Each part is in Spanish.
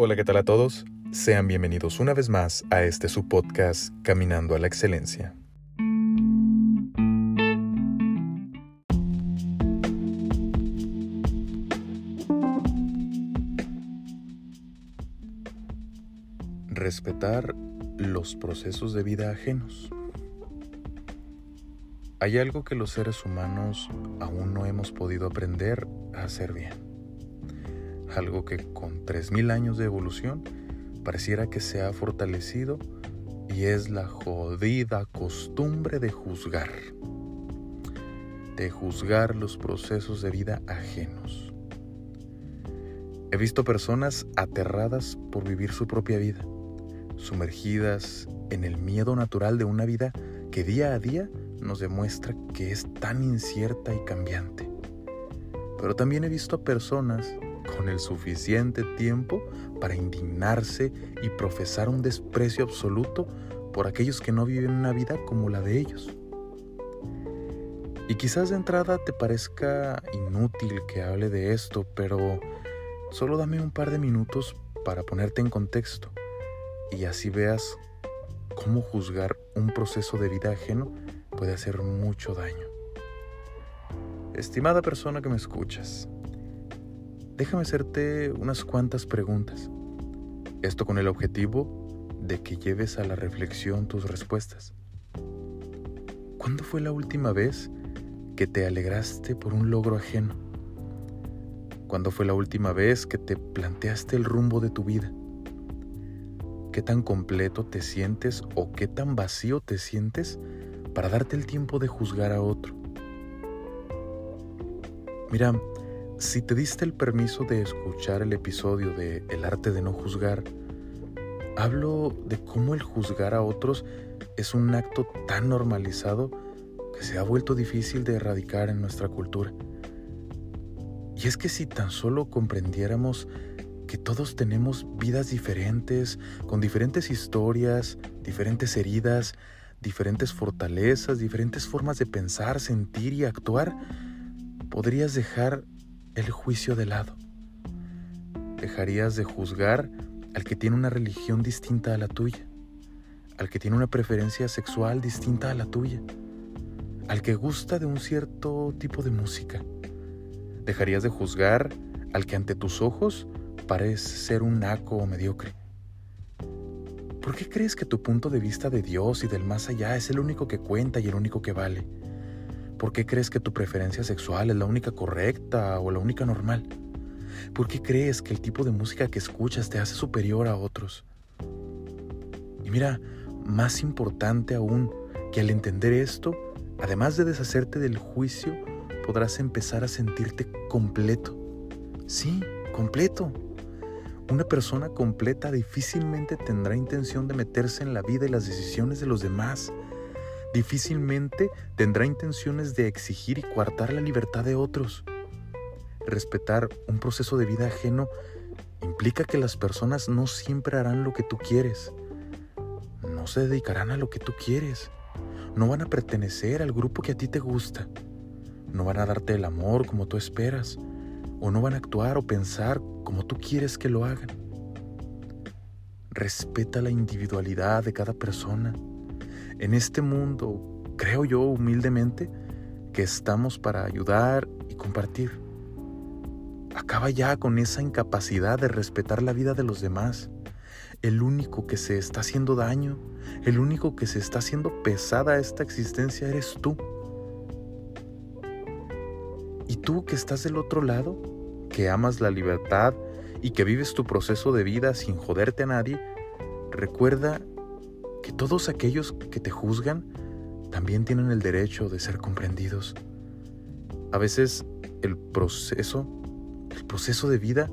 Hola, ¿qué tal a todos? Sean bienvenidos una vez más a este su podcast Caminando a la Excelencia. Respetar los procesos de vida ajenos. Hay algo que los seres humanos aún no hemos podido aprender a hacer bien algo que con 3.000 años de evolución pareciera que se ha fortalecido y es la jodida costumbre de juzgar, de juzgar los procesos de vida ajenos. He visto personas aterradas por vivir su propia vida, sumergidas en el miedo natural de una vida que día a día nos demuestra que es tan incierta y cambiante. Pero también he visto a personas con el suficiente tiempo para indignarse y profesar un desprecio absoluto por aquellos que no viven una vida como la de ellos. Y quizás de entrada te parezca inútil que hable de esto, pero solo dame un par de minutos para ponerte en contexto y así veas cómo juzgar un proceso de vida ajeno puede hacer mucho daño. Estimada persona que me escuchas, déjame hacerte unas cuantas preguntas. Esto con el objetivo de que lleves a la reflexión tus respuestas. ¿Cuándo fue la última vez que te alegraste por un logro ajeno? ¿Cuándo fue la última vez que te planteaste el rumbo de tu vida? ¿Qué tan completo te sientes o qué tan vacío te sientes para darte el tiempo de juzgar a otro? Mira, si te diste el permiso de escuchar el episodio de El arte de no juzgar, hablo de cómo el juzgar a otros es un acto tan normalizado que se ha vuelto difícil de erradicar en nuestra cultura. Y es que si tan solo comprendiéramos que todos tenemos vidas diferentes, con diferentes historias, diferentes heridas, diferentes fortalezas, diferentes formas de pensar, sentir y actuar, podrías dejar el juicio de lado. Dejarías de juzgar al que tiene una religión distinta a la tuya, al que tiene una preferencia sexual distinta a la tuya, al que gusta de un cierto tipo de música. Dejarías de juzgar al que ante tus ojos parece ser un naco o mediocre. ¿Por qué crees que tu punto de vista de Dios y del más allá es el único que cuenta y el único que vale? ¿Por qué crees que tu preferencia sexual es la única correcta o la única normal? ¿Por qué crees que el tipo de música que escuchas te hace superior a otros? Y mira, más importante aún que al entender esto, además de deshacerte del juicio, podrás empezar a sentirte completo. Sí, completo. Una persona completa difícilmente tendrá intención de meterse en la vida y las decisiones de los demás difícilmente tendrá intenciones de exigir y coartar la libertad de otros. Respetar un proceso de vida ajeno implica que las personas no siempre harán lo que tú quieres. No se dedicarán a lo que tú quieres. No van a pertenecer al grupo que a ti te gusta. No van a darte el amor como tú esperas. O no van a actuar o pensar como tú quieres que lo hagan. Respeta la individualidad de cada persona en este mundo, creo yo humildemente, que estamos para ayudar y compartir. Acaba ya con esa incapacidad de respetar la vida de los demás. El único que se está haciendo daño, el único que se está haciendo pesada esta existencia eres tú. Y tú que estás del otro lado, que amas la libertad y que vives tu proceso de vida sin joderte a nadie, recuerda que todos aquellos que te juzgan también tienen el derecho de ser comprendidos. A veces el proceso, el proceso de vida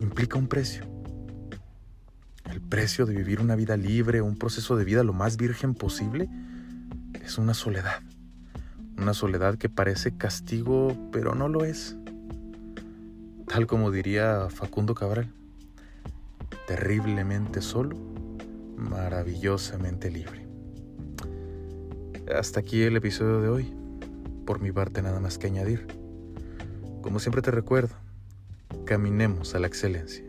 implica un precio. El precio de vivir una vida libre, un proceso de vida lo más virgen posible, es una soledad. Una soledad que parece castigo, pero no lo es. Tal como diría Facundo Cabral, terriblemente solo maravillosamente libre. Hasta aquí el episodio de hoy. Por mi parte nada más que añadir. Como siempre te recuerdo, caminemos a la excelencia.